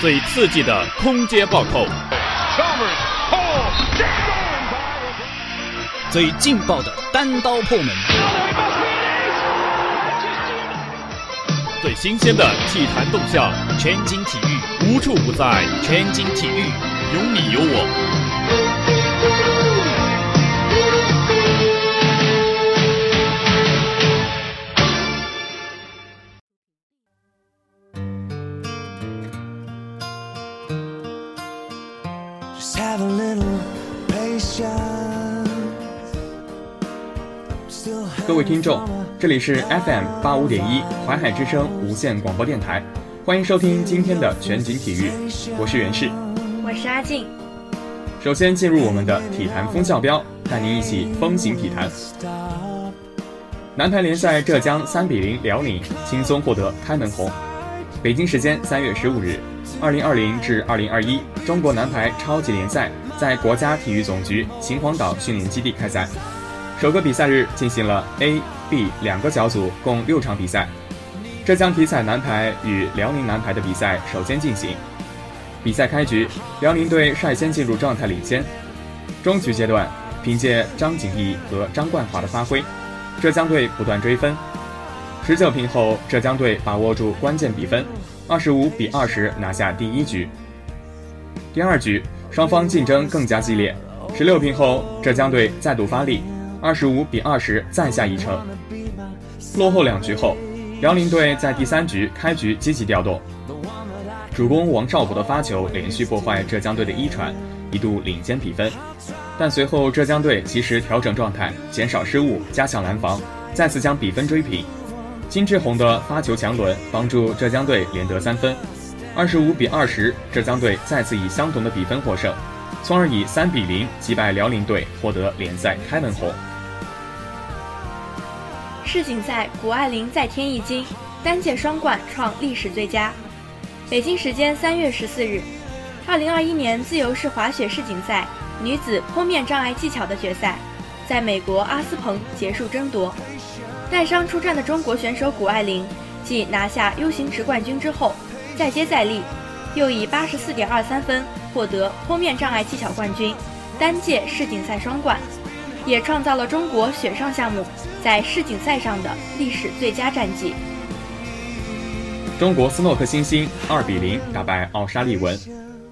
最刺激的空接暴扣，最劲爆的单刀破门，最新鲜的体坛动向，全景体育无处不在，全景体育有你有我。听众，这里是 FM 八五点一淮海之声无线广播电台，欢迎收听今天的全景体育，我是袁氏，我是阿静。首先进入我们的体坛风向标，带您一起风行体坛。男排联赛，浙江三比零辽宁，轻松获得开门红。北京时间三月十五日，二零二零至二零二一中国男排超级联赛在国家体育总局秦皇岛训练基地开赛。首个比赛日进行了 A、B 两个小组共六场比赛。浙江体彩男排与辽宁男排的比赛首先进行。比赛开局，辽宁队率先进入状态领先。中局阶段，凭借张景毅和张冠华的发挥，浙江队不断追分。十九平后，浙江队把握住关键比分，二十五比二十拿下第一局。第二局，双方竞争更加激烈。十六平后，浙江队再度发力。二十五比二十再下一城。落后两局后，辽宁队在第三局开局积极调动，主攻王少博的发球连续破坏浙江队的一传，一度领先比分。但随后浙江队及时调整状态，减少失误，加强拦防，再次将比分追平。金志宏的发球强轮帮助浙江队连得三分。二十五比二十，浙江队再次以相同的比分获胜，从而以三比零击败辽宁队，获得联赛开门红。世锦赛，谷爱凌再添一金，单届双冠创历史最佳。北京时间三月十四日，二零二一年自由式滑雪世锦赛女子坡面障碍技巧的决赛，在美国阿斯彭结束争夺。带伤出战的中国选手谷爱凌，继拿下 U 型池冠军之后，再接再厉，又以八十四点二三分获得坡面障碍技巧冠军，单届世锦赛双冠。也创造了中国雪上项目在世锦赛上的历史最佳战绩。中国斯诺克新星二比零打败奥沙利文，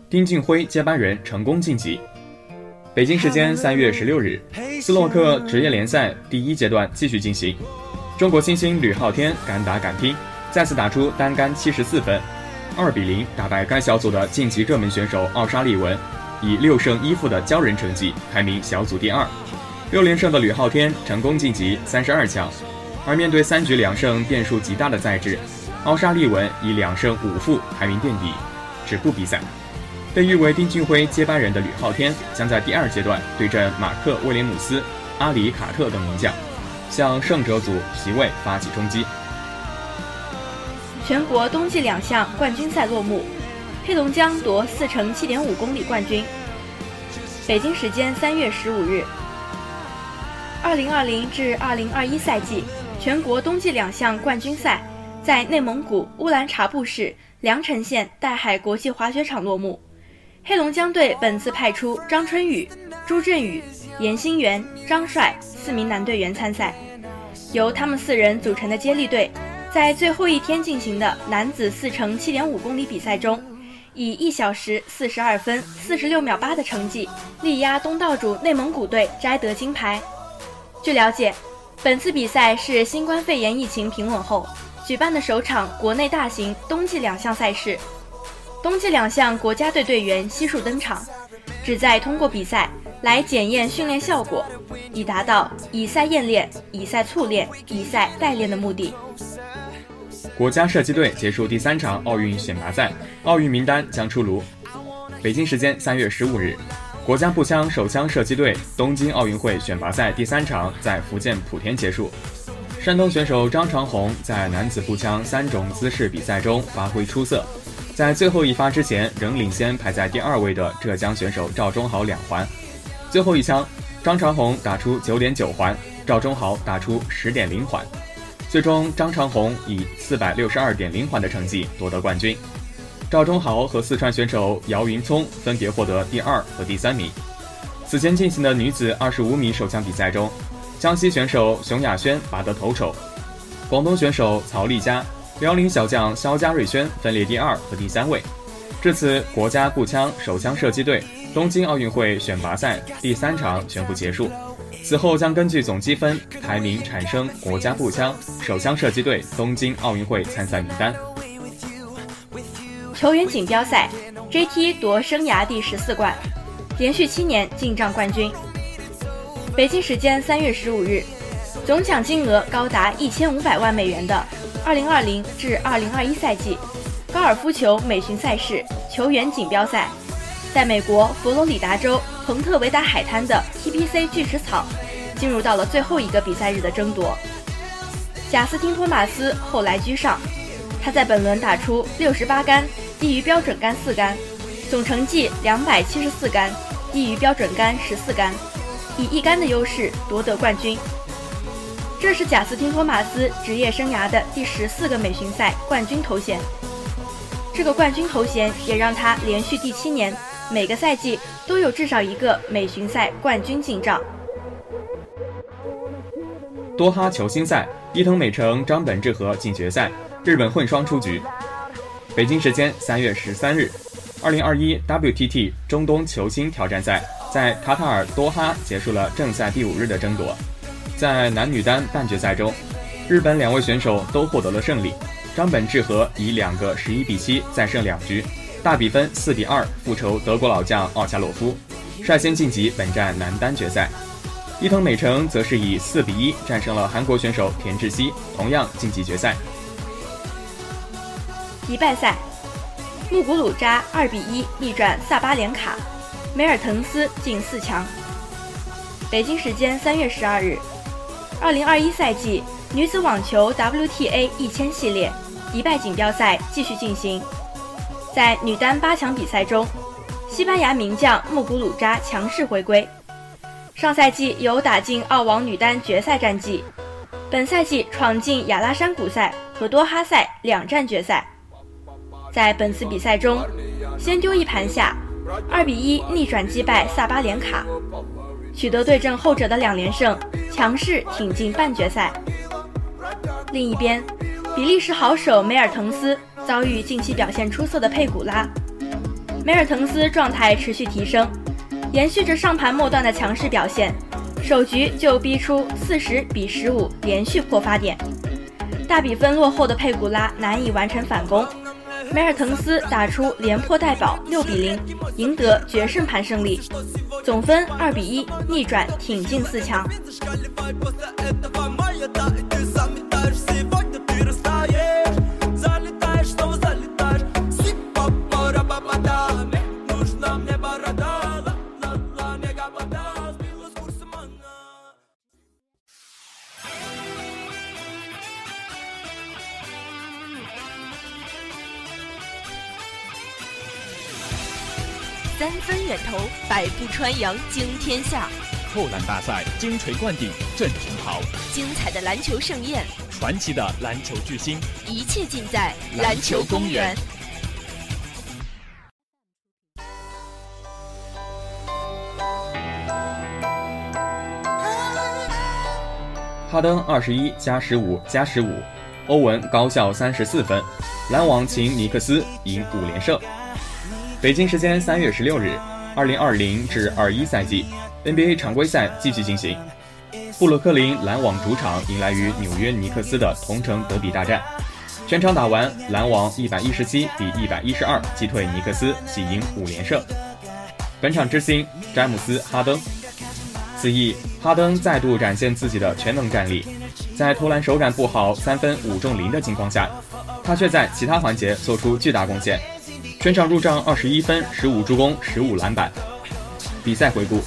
丁俊晖接班人成功晋级。北京时间三月十六日，斯诺克职业联赛第一阶段继续进行，中国新星吕昊天敢打敢拼，再次打出单杆七十四分，二比零打败该小组的晋级热门选手奥沙利文，以六胜一负的骄人成绩排名小组第二。六连胜的吕昊天成功晋级三十二强，而面对三局两胜变数极大的赛制，奥沙利文以两胜五负排名垫底，止步比赛。被誉为丁俊晖接班人的吕昊天将在第二阶段对阵马克·威廉姆斯、阿里·卡特等名将，向胜者组席位发起冲击。全国冬季两项冠军赛落幕，黑龙江夺四乘七点五公里冠军。北京时间三月十五日。二零二零至二零二一赛季全国冬季两项冠军赛在内蒙古乌兰察布市凉城县岱海国际滑雪场落幕。黑龙江队本次派出张春雨、朱振宇、严新元、张帅四名男队员参赛，由他们四人组成的接力队，在最后一天进行的男子四乘七点五公里比赛中，以一小时四十二分四十六秒八的成绩力压东道主内蒙古队，摘得金牌。据了解，本次比赛是新冠肺炎疫情平稳后举办的首场国内大型冬季两项赛事。冬季两项国家队队员悉数登场，旨在通过比赛来检验训练效果，以达到以赛验练、以赛促练、以赛代练的目的。国家射击队结束第三场奥运选拔赛，奥运名单将出炉。北京时间三月十五日。国家步枪手枪射击队东京奥运会选拔赛第三场在福建莆田结束。山东选手张长虹在男子步枪三种姿势比赛中发挥出色，在最后一发之前仍领先排在第二位的浙江选手赵忠豪两环。最后一枪，张长虹打出九点九环，赵忠豪打出十点零环，最终张长虹以四百六十二点零环的成绩夺得冠军。赵忠豪和四川选手姚云聪分别获得第二和第三名。此前进行的女子二十五米手枪比赛中，江西选手熊雅轩拔得头筹，广东选手曹丽佳、辽宁小将肖佳瑞轩分列第二和第三位。至此，国家步枪手枪射击队东京奥运会选拔赛第三场全部结束。此后将根据总积分排名产生国家步枪手枪射击队东京奥运会参赛名单。球员锦标赛，JT 夺生涯第十四冠，连续七年进账冠军。北京时间三月十五日，总奖金额高达一千五百万美元的二零二零至二零二一赛季高尔夫球美巡赛事球员锦标赛，在美国佛罗里达州彭特维达海滩的 TPC 巨石草，进入到了最后一个比赛日的争夺。贾斯汀·托马斯后来居上，他在本轮打出六十八杆。低于标准杆四杆，总成绩两百七十四杆，低于标准杆十四杆，以一杆的优势夺得冠军。这是贾斯汀·托马斯职业生涯的第十四个美巡赛冠军头衔。这个冠军头衔也让他连续第七年每个赛季都有至少一个美巡赛冠军进账。多哈球星赛，伊藤美诚、张本智和进决赛，日本混双出局。北京时间三月十三日，二零二一 WTT 中东球星挑战赛在卡塔尔多哈结束了正赛第五日的争夺。在男女单半决赛中，日本两位选手都获得了胜利。张本智和以两个十一比七再胜两局，大比分四比二复仇德国老将奥恰洛夫，率先晋级本站男单决赛。伊藤美诚则是以四比一战胜了韩国选手田志希，同样晋级决赛。迪拜赛，穆古鲁扎二比一逆转萨巴连卡，梅尔滕斯进四强。北京时间三月十二日，二零二一赛季女子网球 WTA 一千系列迪拜锦标赛继续进行。在女单八强比赛中，西班牙名将穆古鲁扎强势回归。上赛季有打进澳网女单决赛战绩，本赛季闯进亚拉山谷赛和多哈赛两战决赛。在本次比赛中，先丢一盘下，二比一逆转击败萨巴连卡，取得对阵后者的两连胜，强势挺进半决赛。另一边，比利时好手梅尔滕斯遭遇近期表现出色的佩古拉，梅尔滕斯状态持续提升，延续着上盘末段的强势表现，首局就逼出四十比十五连续破发点，大比分落后的佩古拉难以完成反攻。梅尔滕斯打出连破带保，六比零赢得决胜盘胜利，总分二比一逆转挺进四强。分远投，百步穿杨，惊天下；扣篮大赛，金锤灌顶，震群豪。精彩的篮球盛宴，传奇的篮球巨星，一切尽在篮球公园。哈登二十一加十五加十五，欧文高效三十四分，篮网擒尼克斯赢五连胜。北京时间三月十六日，二零二零至二一赛季 NBA 常规赛继续进行。布鲁克林篮网主场迎来与纽约尼克斯的同城德比大战。全场打完，篮网一百一十七比一百一十二击退尼克斯，喜迎五连胜。本场之星詹姆斯·哈登。此役，哈登再度展现自己的全能战力，在投篮手感不好、三分五中零的情况下，他却在其他环节做出巨大贡献。全场入账二十一分、十五助攻、十五篮板。比赛回顾：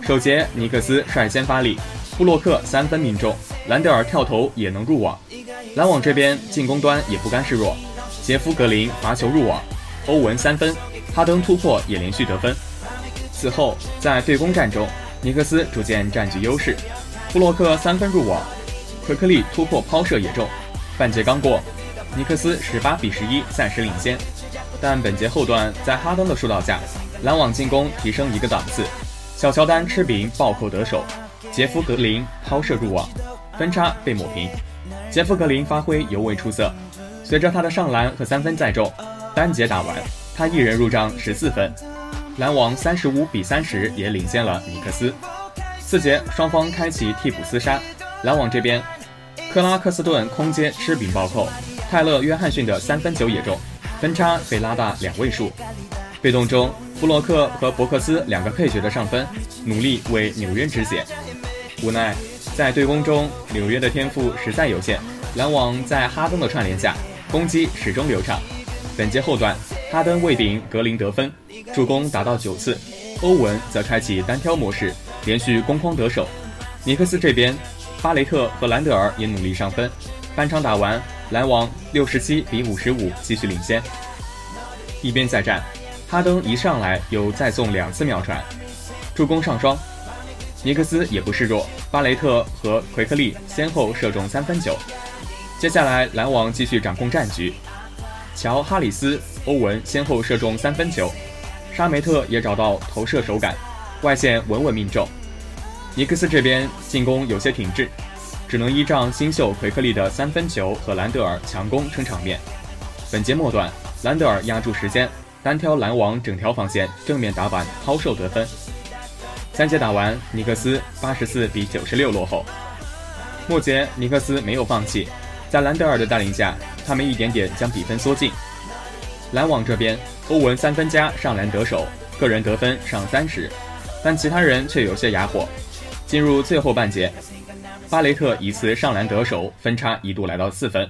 首节尼克斯率先发力，布洛克三分命中，兰德尔跳投也能入网。篮网这边进攻端也不甘示弱，杰夫格林罚球入网，欧文三分，哈登突破也连续得分。此后在对攻战中，尼克斯逐渐占据优势，布洛克三分入网，可克利突破抛射也中。半节刚过，尼克斯十八比十一暂时领先。但本节后段在哈登的疏导下，篮网进攻提升一个档次。小乔丹吃饼暴扣得手，杰夫格林抛射入网，分差被抹平。杰夫格林发挥尤为出色，随着他的上篮和三分在中，单节打完，他一人入账十四分。篮网三十五比三十也领先了尼克斯。四节双方开启替补厮杀，篮网这边，克拉克斯顿空接吃饼暴扣，泰勒约翰逊的三分球也中，分差被拉大两位数。被动中。布洛克和伯克斯两个配角的上分，努力为纽约止血。无奈在对攻中，纽约的天赋实在有限。篮网在哈登的串联下，攻击始终流畅。本节后段，哈登为顶格林得分，助攻达到九次。欧文则开启单挑模式，连续攻筐得手。尼克斯这边，巴雷特和兰德尔也努力上分。半场打完，篮网六十七比五十五继续领先。一边再战。哈登一上来又再送两次秒传，助攻上双。尼克斯也不示弱，巴雷特和奎克利先后射中三分球。接下来篮网继续掌控战局，乔哈里斯、欧文先后射中三分球，沙梅特也找到投射手感，外线稳稳命中。尼克斯这边进攻有些停滞，只能依仗新秀奎克利的三分球和兰德尔强攻撑场面。本节末段，兰德尔压住时间。单挑篮网整条防线，正面打板抛售得分。三节打完，尼克斯八十四比九十六落后。末节，尼克斯没有放弃，在兰德尔的带领下，他们一点点将比分缩近。篮网这边，欧文三分加上篮得手，个人得分上三十，但其他人却有些哑火。进入最后半节，巴雷特一次上篮得手，分差一度来到四分。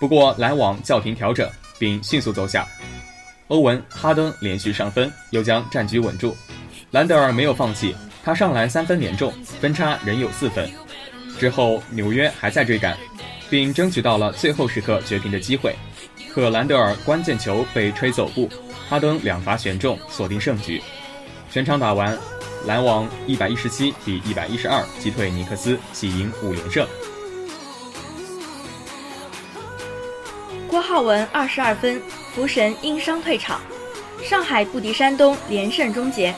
不过篮网叫停调整，并迅速走下。欧文、哈登连续上分，又将战局稳住。兰德尔没有放弃，他上篮三分连中，分差仍有四分。之后纽约还在追赶，并争取到了最后时刻绝平的机会，可兰德尔关键球被吹走步，哈登两罚全中，锁定胜局。全场打完，篮网一百一十七比一百一十二击退尼克斯，喜迎五连胜。郭浩文二十二分。福神因伤退场，上海不敌山东，连胜终结。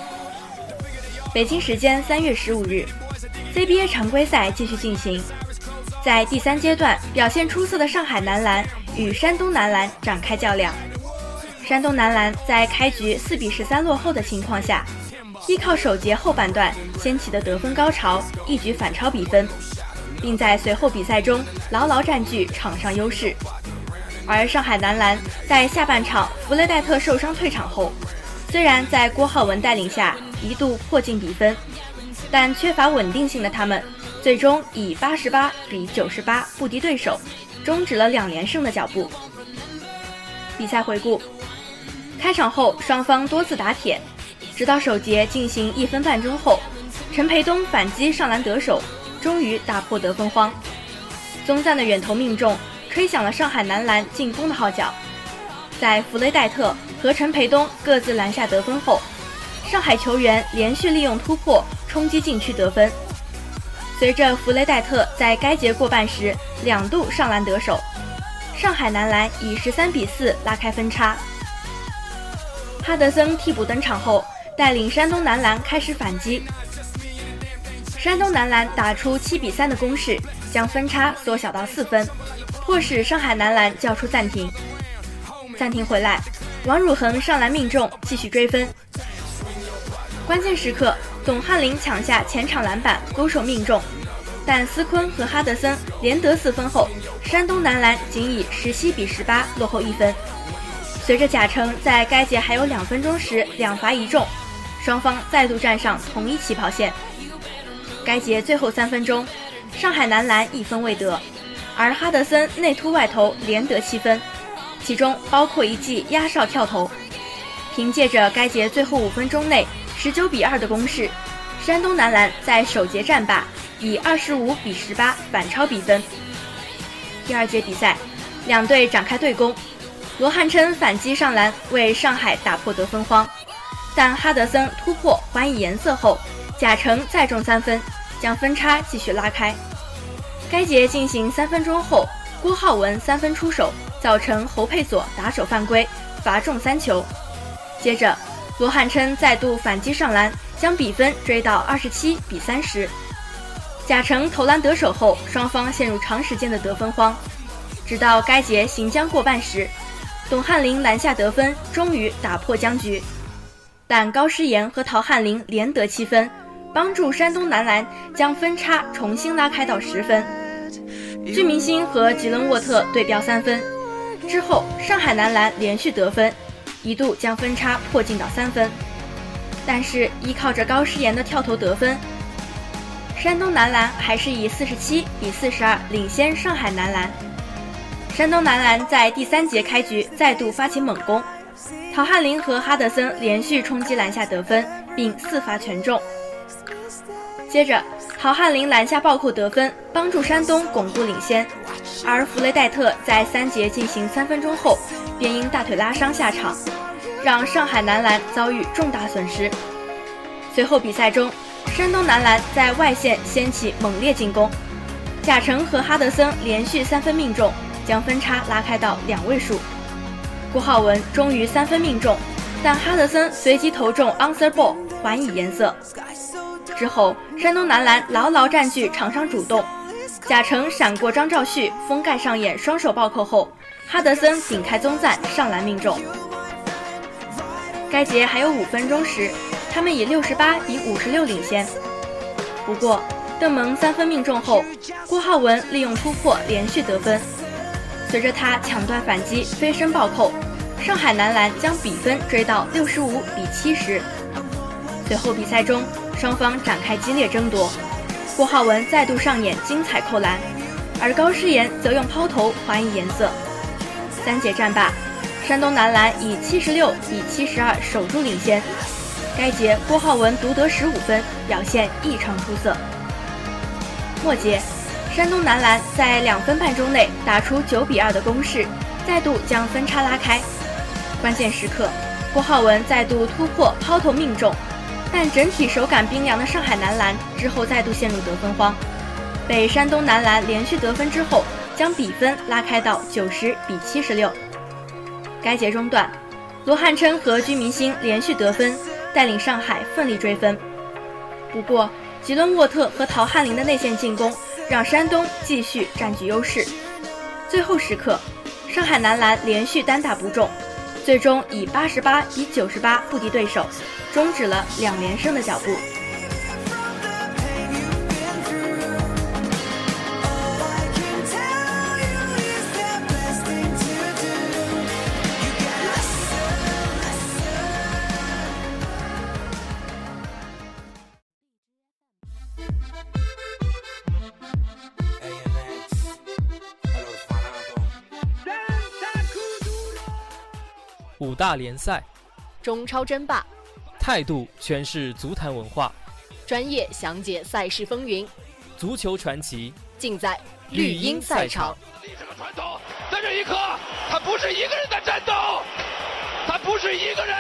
北京时间三月十五日，CBA 常规赛继续进行，在第三阶段表现出色的上海男篮与山东男篮展开较量。山东男篮在开局四比十三落后的情况下，依靠首节后半段掀起的得分高潮，一举反超比分，并在随后比赛中牢牢占据场上优势。而上海男篮在下半场弗雷戴特受伤退场后，虽然在郭浩文带领下一度迫近比分，但缺乏稳定性的他们，最终以八十八比九十八不敌对手，终止了两连胜的脚步。比赛回顾：开场后双方多次打铁，直到首节进行一分半钟后，陈培东反击上篮得手，终于打破得分荒。宗赞的远投命中。吹响了上海男篮进攻的号角，在弗雷戴特和陈培东各自篮下得分后，上海球员连续利用突破冲击禁区得分。随着弗雷戴特在该节过半时两度上篮得手，上海男篮以十三比四拉开分差。哈德森替补登场后，带领山东男篮开始反击，山东男篮打出七比三的攻势，将分差缩小到四分。迫使上海男篮叫出暂停。暂停回来，王汝恒上篮命中，继续追分。关键时刻，董翰林抢下前场篮板，勾手命中。但斯坤和哈德森连得四分后，山东男篮仅以十七比十八落后一分。随着贾诚在该节还有两分钟时两罚一中，双方再度站上同一起跑线。该节最后三分钟，上海男篮一分未得。而哈德森内突外投连得七分，其中包括一记压哨跳投。凭借着该节最后五分钟内十九比二的攻势，山东男篮在首节战罢，以二十五比十八反超比分。第二节比赛，两队展开对攻，罗汉琛反击上篮为上海打破得分荒，但哈德森突破还以颜色后，贾诚再中三分，将分差继续拉开。该节进行三分钟后，郭浩文三分出手，造成侯佩佐打手犯规，罚中三球。接着，罗汉琛再度反击上篮，将比分追到二十七比三十。贾诚投篮得手后，双方陷入长时间的得分荒，直到该节行将过半时，董翰林篮下得分，终于打破僵局。但高诗岩和陶汉林连得七分，帮助山东男篮将分差重新拉开到十分。具明星和吉伦沃特对标三分，之后上海男篮连续得分，一度将分差迫近到三分。但是依靠着高诗岩的跳投得分。山东男篮还是以四十七比四十二领先上海男篮。山东男篮在第三节开局再度发起猛攻，陶汉林和哈德森连续冲击篮下得分，并四罚全中。接着，陶汉林篮下暴扣得分，帮助山东巩固领先。而弗雷戴特在三节进行三分钟后便因大腿拉伤下场，让上海男篮遭遇重大损失。随后比赛中。山东男篮在外线掀起猛烈进攻，贾诚和哈德森连续三分命中，将分差拉开到两位数。郭浩文终于三分命中，但哈德森随即投中 answer ball 还以颜色。之后，山东男篮牢牢占据场上主动，贾诚闪过张兆旭封盖上演双手暴扣后，哈德森顶开宗赞上篮命中。该节还有五分钟时。他们以六十八比五十六领先。不过，邓蒙三分命中后，郭浩文利用突破连续得分。随着他抢断反击、飞身暴扣，上海男篮将比分追到六十五比七十。随后比赛中，双方展开激烈争夺，郭浩文再度上演精彩扣篮，而高诗岩则用抛投还以颜色。三节战罢，山东男篮以七十六比七十二守住领先。该节郭浩文独得十五分，表现异常出色。末节，山东男篮在两分半钟内打出九比二的攻势，再度将分差拉开。关键时刻，郭浩文再度突破抛投命中，但整体手感冰凉的上海男篮之后再度陷入得分荒，被山东男篮连续得分之后，将比分拉开到九十比七十六。该节中段，罗汉琛和居明星连续得分。带领上海奋力追分，不过吉伦沃特和陶汉林的内线进攻让山东继续占据优势。最后时刻，上海男篮连续单打不中，最终以八十八比九十八不敌对手，终止了两连胜的脚步。五大联赛，中超争霸，态度诠释足坛文化，专业详解赛事风云，足球传奇。尽在绿茵赛场。历史的传统，在这一刻，他不是一个人在战斗，他不是一个人。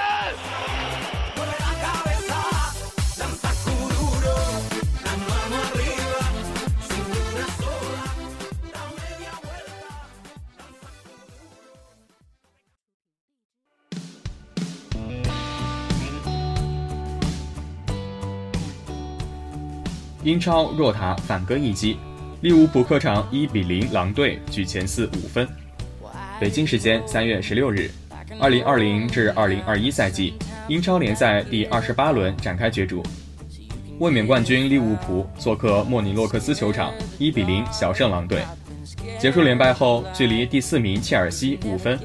英超若塔反戈一击，利物浦客场一比零狼队居前四五分。北京时间三月十六日，二零二零至二零二一赛季英超联赛第二十八轮展开角逐，卫冕冠军利物浦做客莫尼洛克斯球场一比零小胜狼队。结束连败后，距离第四名切尔西五分。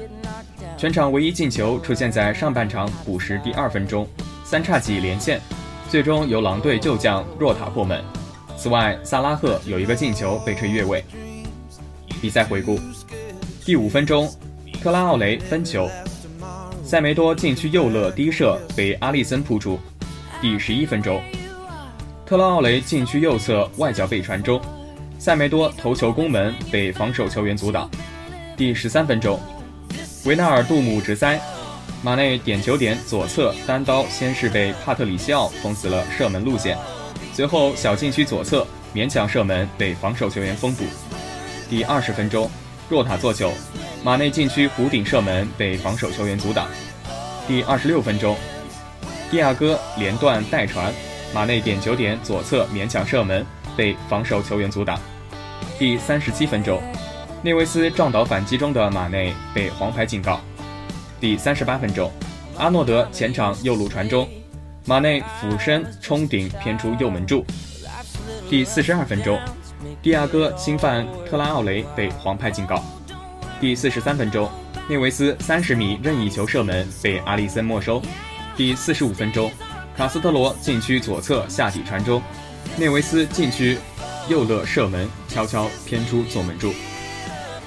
全场唯一进球出现在上半场补时第二分钟，三叉戟连线。最终由狼队旧将若塔破门。此外，萨拉赫有一个进球被吹越位。比赛回顾：第五分钟，特拉奥雷分球，塞梅多禁区右勒低射被阿利森扑出。第十一分钟，特拉奥雷禁区右侧外脚背传中，塞梅多头球攻门被防守球员阻挡。第十三分钟，维纳尔杜姆直塞。马内点球点左侧单刀，先是被帕特里西奥封死了射门路线，随后小禁区左侧勉强射门被防守球员封堵。第二十分钟，若塔做球，马内禁区弧顶射门被防守球员阻挡。第二十六分钟，蒂亚戈连断带传，马内点球点左侧勉强射门被防守球员阻挡。第三十七分钟，内维斯撞倒反击中的马内被黄牌警告。第三十八分钟，阿诺德前场右路传中，马内俯身冲顶偏出右门柱。第四十二分钟，蒂亚戈侵犯特拉奥雷被黄牌警告。第四十三分钟，内维斯三十米任意球射门被阿里森没收。第四十五分钟，卡斯特罗禁区左侧下底传中，内维斯禁区右勒射门悄悄偏出左门柱。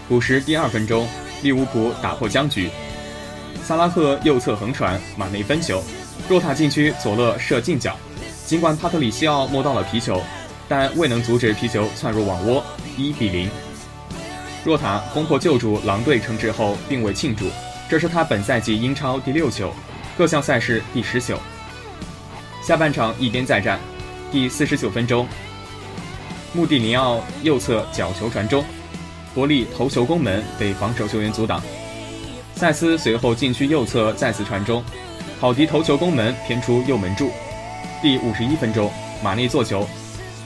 补时第二分钟，利物浦打破僵局，萨拉赫右侧横传，马内分球，若塔禁区左勒射近角，尽管帕特里西奥摸到了皮球，但未能阻止皮球窜入网窝，一比零。若塔攻破救主狼队城池后，并未庆祝，这是他本赛季英超第六球，各项赛事第十球。下半场一边再战，第四十九分钟，穆蒂尼奥右侧角球传中，伯利头球攻门被防守球员阻挡。塞斯随后禁区右侧再次传中，郝迪头球攻门偏出右门柱。第五十一分钟，马内做球，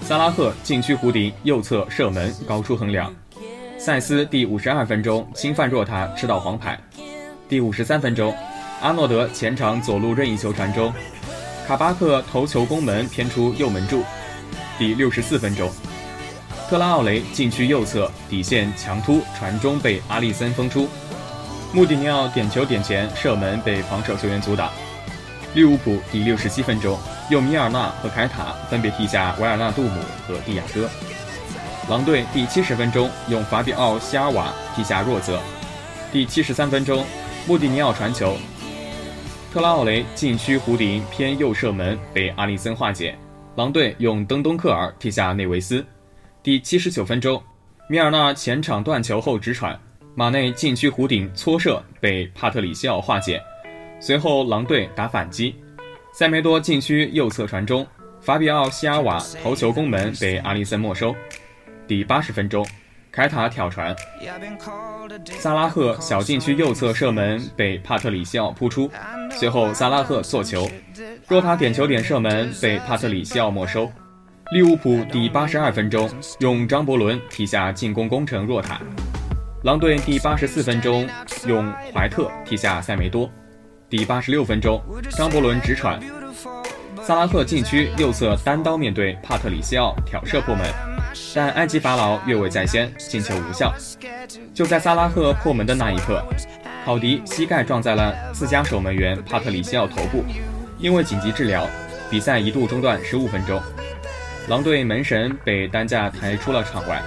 萨拉赫禁区弧顶右侧射门高出横梁。塞斯第五十二分钟侵犯若塔吃到黄牌。第五十三分钟，阿诺德前场左路任意球传中，卡巴克头球攻门偏出右门柱。第六十四分钟，特拉奥雷禁区右侧底线强突传中被阿利森封出，穆蒂尼奥点球点前射门被防守球员阻挡。利物浦第六十七分钟用米尔纳和凯塔分别替下维尔纳杜姆和蒂亚戈。狼队第七十分钟用法比奥·希尔瓦替下若泽。第七十三分钟，穆蒂尼奥传球，特拉奥雷禁区弧顶偏右射门被阿里森化解。狼队用登东克尔替下内维斯。第七十九分钟，米尔纳前场断球后直传，马内禁区弧顶搓射被帕特里西奥化解。随后狼队打反击，塞梅多禁区右侧传中，法比奥·西尔瓦头球攻门被阿里森没收。第八十分钟，凯塔挑传，萨拉赫小禁区右侧射门被帕特里西奥扑出，随后萨拉赫做球，若塔点球点射门被帕特里西奥没收。利物浦第八十二分钟用张伯伦替下进攻功臣若塔，狼队第八十四分钟用怀特替下塞梅多，第八十六分钟张伯伦直传，萨拉赫禁区右侧单刀面对帕特里西奥挑射破门。但埃及法老越位在先，进球无效。就在萨拉赫破门的那一刻，考迪膝盖撞在了自家守门员帕特里西奥头部，因为紧急治疗，比赛一度中断十五分钟。狼队门神被担架抬出了场外。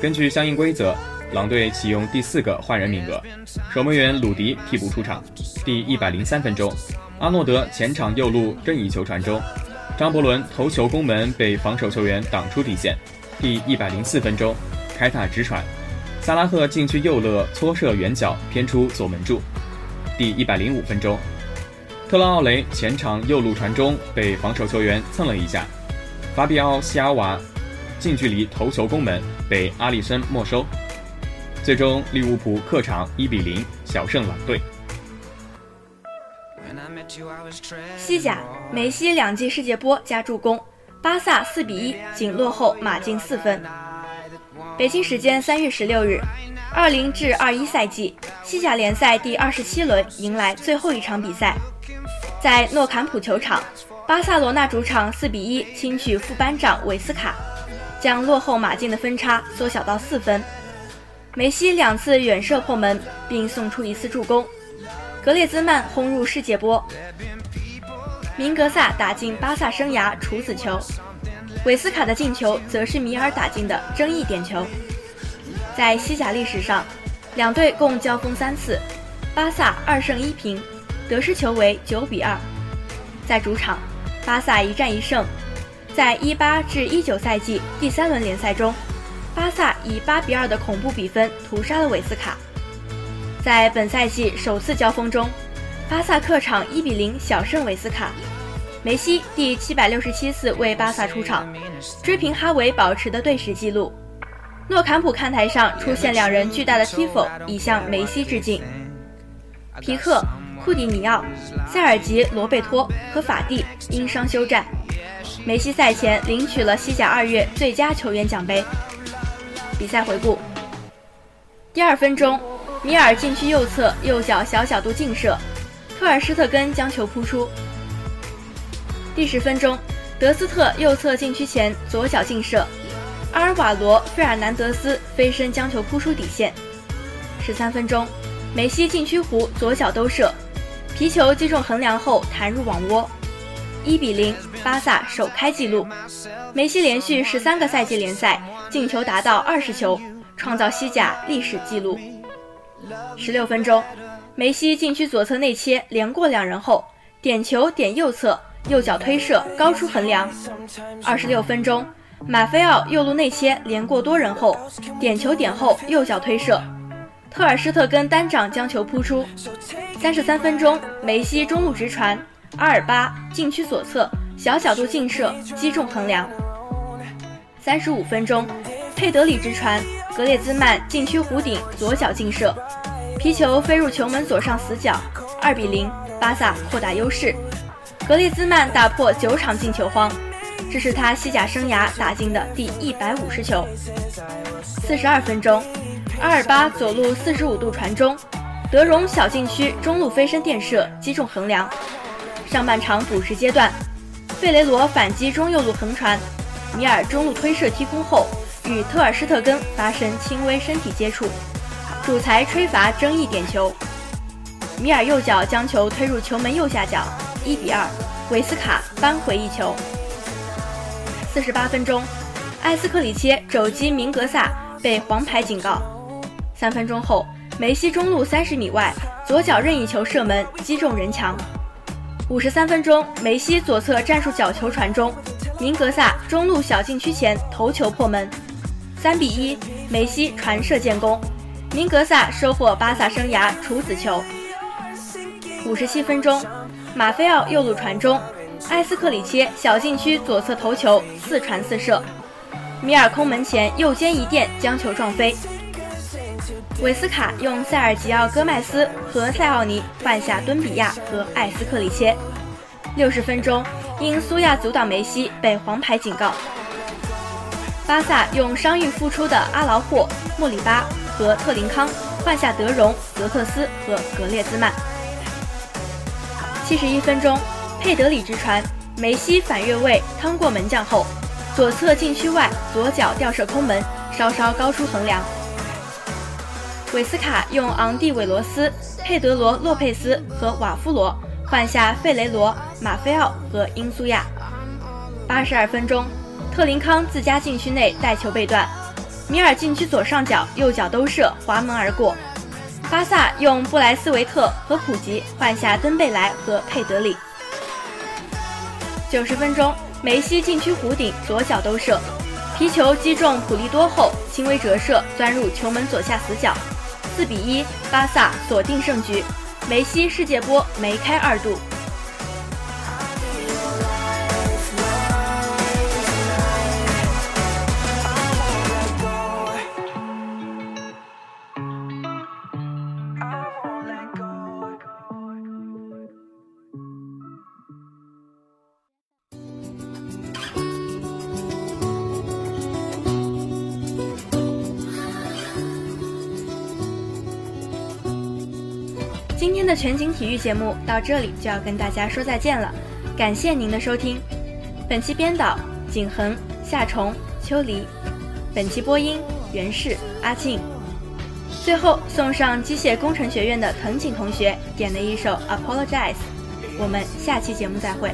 根据相应规则，狼队启用第四个换人名额，守门员鲁迪替补出场。第一百零三分钟，阿诺德前场右路任意球传中，张伯伦头球攻门被防守球员挡出底线。第一百零四分钟，凯塔直传，萨拉赫禁区右勒搓射远角偏出左门柱。第一百零五分钟，特拉奥雷前场右路传中被防守球员蹭了一下，法比奥·西尔瓦近距离头球攻门被阿里森没收。最终，利物浦客场一比零小胜狼队。西甲，梅西两记世界波加助攻。巴萨四比一仅落后马竞四分。北京时间三月十六日，二零至二一赛季西甲联赛第二十七轮迎来最后一场比赛，在诺坎普球场，巴塞罗那主场四比一轻取副班长维斯卡，将落后马竞的分差缩小到四分。梅西两次远射破门，并送出一次助攻，格列兹曼轰入世界波。明格萨打进巴萨生涯处子球，韦斯卡的进球则是米尔打进的争议点球。在西甲历史上，两队共交锋三次，巴萨二胜一平，得失球为九比二。在主场，巴萨一战一胜。在一八至一九赛季第三轮联赛中，巴萨以八比二的恐怖比分屠杀了韦斯卡。在本赛季首次交锋中。巴萨客场一比零小胜韦斯卡，梅西第七百六十七次为巴萨出场，追平哈维保持的队史纪录。诺坎普看台上出现两人巨大的 tifo，以向梅西致敬。皮克、库蒂尼奥、塞尔吉罗贝托和法蒂因伤休战。梅西赛前领取了西甲二月最佳球员奖杯。比赛回顾：第二分钟，米尔禁区右侧右脚小角度劲射，特尔施特根将球扑出。第十分钟，德斯特右侧禁区前左脚劲射，阿尔瓦罗·费尔南德斯飞身将球扑出底线。十三分钟，梅西禁区弧左脚兜射，皮球击中横梁后弹入网窝。一比零，巴萨首开纪录。梅西连续十三个赛季联赛进球达到二十球，创造西甲历史纪录。十六分钟，梅西禁区左侧内切连过两人后点球点右侧，右脚推射高出横梁。二十六分钟，马菲奥右路内切连过多人后点球点后右脚推射，特尔施特根单掌将球扑出。三十三分钟，梅西中路直传。阿尔巴禁区左侧小角度劲射击中横梁。三十五分钟，佩德里直传，格列兹曼禁区弧顶左脚劲射，皮球飞入球门左上死角。二比零，巴萨扩大优势。格列兹曼打破九场进球荒，这是他西甲生涯打进的第一百五十球。四十二分钟，阿尔巴左路四十五度传中，德容小禁区中路飞身垫射击中横梁。上半场补时阶段，费雷罗反击中右路横传，米尔中路推射踢空后与特尔施特根发生轻微身体接触，主裁吹罚争议点球，米尔右脚将球推入球门右下角，一比二，维斯卡扳回一球。四十八分钟，埃斯克里切肘击明格萨被黄牌警告。三分钟后，梅西中路三十米外左脚任意球射门击中人墙。五十三分钟，梅西左侧战术角球传中，明格萨中路小禁区前头球破门，三比一，梅西传射建功，明格萨收获巴萨生涯处子球。五十七分钟，马菲奥右路传中，埃斯克里切小禁区左侧头球四传四射，米尔空门前右肩一垫将球撞飞。韦斯卡用塞尔吉奥·戈麦斯和塞奥尼换下敦比亚和埃斯克里切。六十分钟，因苏亚阻挡梅西被黄牌警告。巴萨用伤愈复出的阿劳霍、莫里巴和特林康换下德容、泽克斯和格列兹曼。七十一分钟，佩德里直传，梅西反越位趟过门将后，左侧禁区外左脚吊射空门，稍稍高出横梁。韦斯卡用昂蒂韦罗斯、佩德罗洛佩斯和瓦夫罗换下费雷罗、马菲奥和英苏亚。八十二分钟，特林康自家禁区内带球被断，米尔禁区左上角右脚兜射滑门而过。巴萨用布莱斯维特和普吉换下登贝莱和佩德里。九十分钟，梅西禁区弧顶左脚兜射，皮球击中普利多后轻微折射钻入球门左下死角。四比一，巴萨锁定胜局，梅西世界波梅开二度。的全景体育节目到这里就要跟大家说再见了，感谢您的收听。本期编导景恒、夏虫、秋离，本期播音袁氏、阿庆。最后送上机械工程学院的藤井同学点的一首《Apologize》，我们下期节目再会。